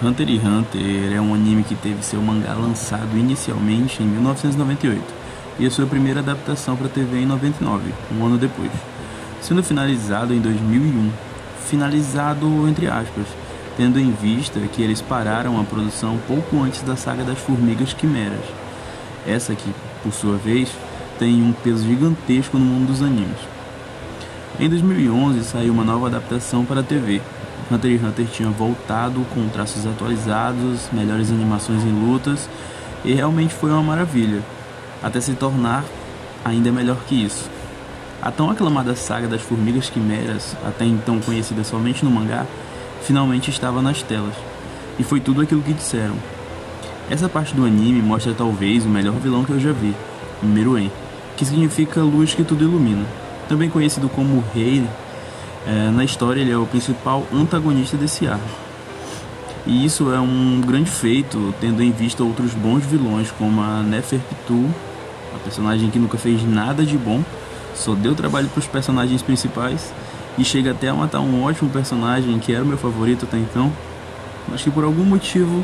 Hunter x Hunter é um anime que teve seu mangá lançado inicialmente em 1998 e a sua primeira adaptação para TV em 99, um ano depois, sendo finalizado em 2001. Finalizado entre aspas, tendo em vista que eles pararam a produção pouco antes da saga das Formigas Quimeras. Essa que, por sua vez, tem um peso gigantesco no mundo dos animes. Em 2011 saiu uma nova adaptação para a TV, Hunter x Hunter tinha voltado com traços atualizados, melhores animações em lutas e realmente foi uma maravilha, até se tornar ainda melhor que isso. A tão aclamada saga das Formigas Quimeras, até então conhecida somente no mangá, finalmente estava nas telas, e foi tudo aquilo que disseram. Essa parte do anime mostra talvez o melhor vilão que eu já vi, Meruem, que significa luz que tudo ilumina, também conhecido como Rei é, na história, ele é o principal antagonista desse arco. E isso é um grande feito, tendo em vista outros bons vilões, como a Neferpitu, a personagem que nunca fez nada de bom, só deu trabalho para os personagens principais e chega até a matar um ótimo personagem que era o meu favorito até então, mas que por algum motivo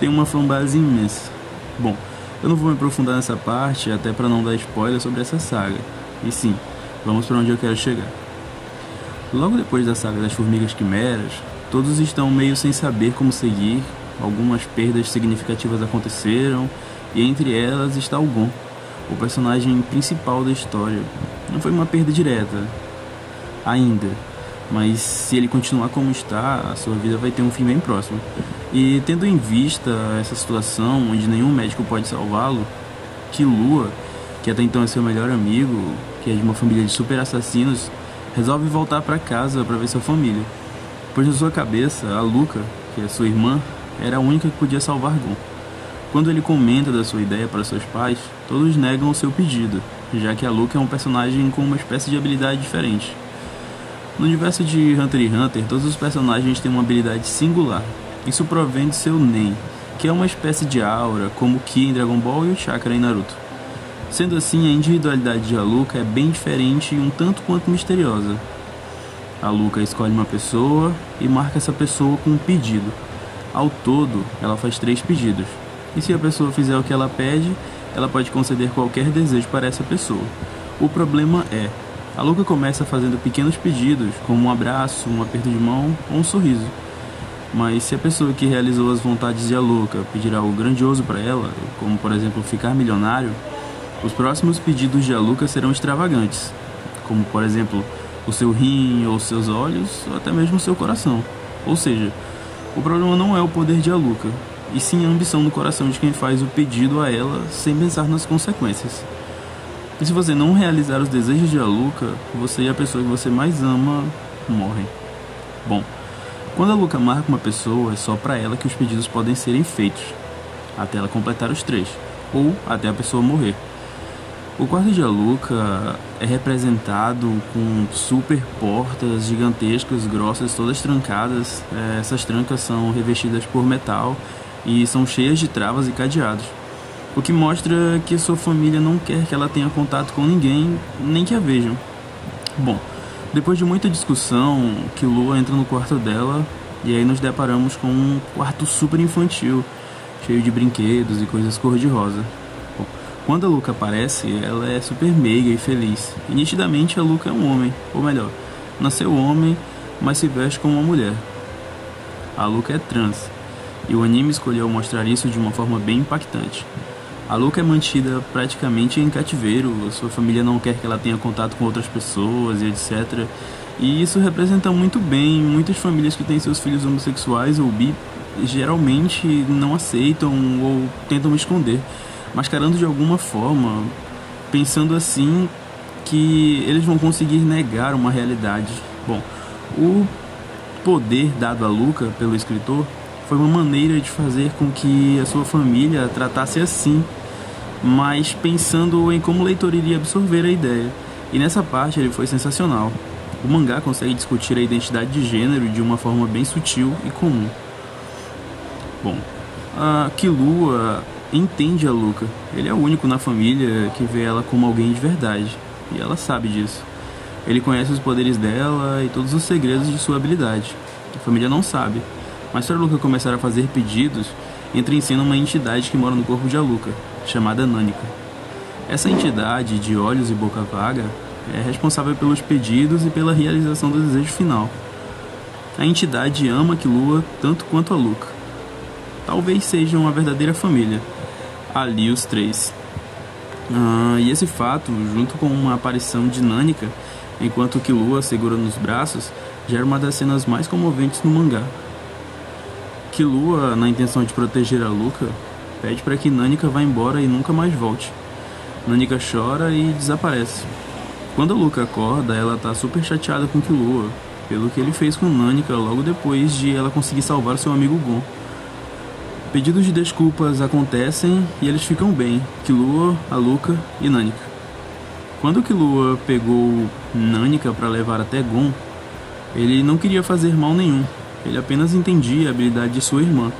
tem uma fanbase imensa. Bom, eu não vou me aprofundar nessa parte, até para não dar spoiler sobre essa saga. E sim, vamos para onde eu quero chegar. Logo depois da saga das Formigas Quimeras, todos estão meio sem saber como seguir, algumas perdas significativas aconteceram, e entre elas está o Gon, o personagem principal da história. Não foi uma perda direta, ainda, mas se ele continuar como está, a sua vida vai ter um fim bem próximo. E tendo em vista essa situação onde nenhum médico pode salvá-lo, que Lua, que até então é seu melhor amigo, que é de uma família de super assassinos, resolve voltar para casa para ver sua família, pois na sua cabeça, a Luca, que é sua irmã, era a única que podia salvar Gon. Quando ele comenta da sua ideia para seus pais, todos negam o seu pedido, já que a Luca é um personagem com uma espécie de habilidade diferente. No universo de Hunter x Hunter, todos os personagens têm uma habilidade singular. Isso provém de seu Nen, que é uma espécie de aura, como o Ki em Dragon Ball e o Chakra em Naruto. Sendo assim, a individualidade de Aluka é bem diferente e um tanto quanto misteriosa. Aluka escolhe uma pessoa e marca essa pessoa com um pedido. Ao todo, ela faz três pedidos. E se a pessoa fizer o que ela pede, ela pode conceder qualquer desejo para essa pessoa. O problema é, a Luca começa fazendo pequenos pedidos, como um abraço, um aperto de mão ou um sorriso. Mas se a pessoa que realizou as vontades de Aluca pedir algo grandioso para ela, como por exemplo ficar milionário, os próximos pedidos de Aluca serão extravagantes, como por exemplo o seu rim ou seus olhos, ou até mesmo o seu coração. Ou seja, o problema não é o poder de Aluca, e sim a ambição no coração de quem faz o pedido a ela sem pensar nas consequências. E se você não realizar os desejos de Aluca, você e a pessoa que você mais ama morrem. Bom, quando a Luca marca uma pessoa, é só para ela que os pedidos podem serem feitos, até ela completar os três, ou até a pessoa morrer. O quarto de Aluca é representado com super portas gigantescas, grossas, todas trancadas. É, essas trancas são revestidas por metal e são cheias de travas e cadeados. O que mostra que sua família não quer que ela tenha contato com ninguém, nem que a vejam. Bom, depois de muita discussão, que Lua entra no quarto dela e aí nos deparamos com um quarto super infantil, cheio de brinquedos e coisas cor-de-rosa. Quando a Luca aparece, ela é super meiga e feliz. E nitidamente a Luca é um homem, ou melhor, nasceu homem, mas se veste como uma mulher. A Luca é trans, e o anime escolheu mostrar isso de uma forma bem impactante. A Luca é mantida praticamente em cativeiro, sua família não quer que ela tenha contato com outras pessoas e etc. E isso representa muito bem muitas famílias que têm seus filhos homossexuais ou bi geralmente não aceitam ou tentam esconder mascarando de alguma forma, pensando assim que eles vão conseguir negar uma realidade. Bom, o poder dado a Luca pelo escritor foi uma maneira de fazer com que a sua família tratasse assim, mas pensando em como o leitor iria absorver a ideia. E nessa parte ele foi sensacional. O mangá consegue discutir a identidade de gênero de uma forma bem sutil e comum. Bom, a Kilua entende a Luca. Ele é o único na família que vê ela como alguém de verdade, e ela sabe disso. Ele conhece os poderes dela e todos os segredos de sua habilidade. A família não sabe, Mas para Luca começar a fazer pedidos, entra em cena uma entidade que mora no corpo de Aluka, chamada Nanika. Essa entidade de olhos e boca vaga é responsável pelos pedidos e pela realização do desejo final. A entidade ama Kilua tanto quanto a Luca. Talvez sejam uma verdadeira família, ali os três. Ah, e esse fato, junto com uma aparição dinâmica, enquanto Kilua segura nos braços, gera uma das cenas mais comoventes no mangá. Kilua, na intenção de proteger a Luca, pede para que Nanika vá embora e nunca mais volte. Nanika chora e desaparece. Quando a Luca acorda, ela tá super chateada com Kilua, pelo que ele fez com Nanika logo depois de ela conseguir salvar seu amigo Gon. Pedidos de desculpas acontecem e eles ficam bem, Killua, Aluka e Nanika. Quando Killua pegou Nanika para levar até Gon, ele não queria fazer mal nenhum, ele apenas entendia a habilidade de sua irmã,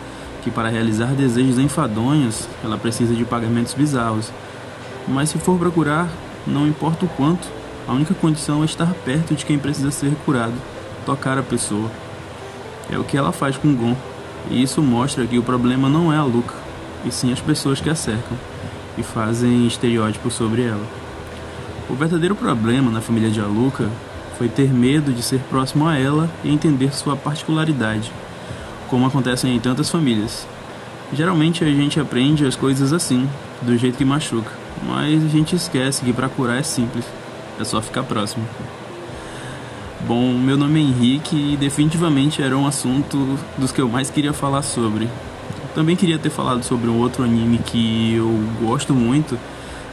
que para realizar desejos enfadonhos, ela precisa de pagamentos bizarros. Mas se for procurar, não importa o quanto, a única condição é estar perto de quem precisa ser curado, tocar a pessoa. É o que ela faz com Gon. E isso mostra que o problema não é a Luca, e sim as pessoas que a cercam e fazem estereótipos sobre ela. O verdadeiro problema na família de Aluka foi ter medo de ser próximo a ela e entender sua particularidade, como acontece em tantas famílias. Geralmente a gente aprende as coisas assim, do jeito que machuca, mas a gente esquece que para curar é simples, é só ficar próximo. Bom, meu nome é Henrique e definitivamente era um assunto dos que eu mais queria falar sobre. Também queria ter falado sobre um outro anime que eu gosto muito,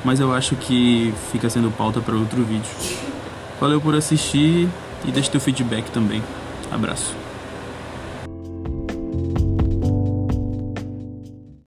mas eu acho que fica sendo pauta para outro vídeo. Valeu por assistir e deixe teu feedback também. Abraço.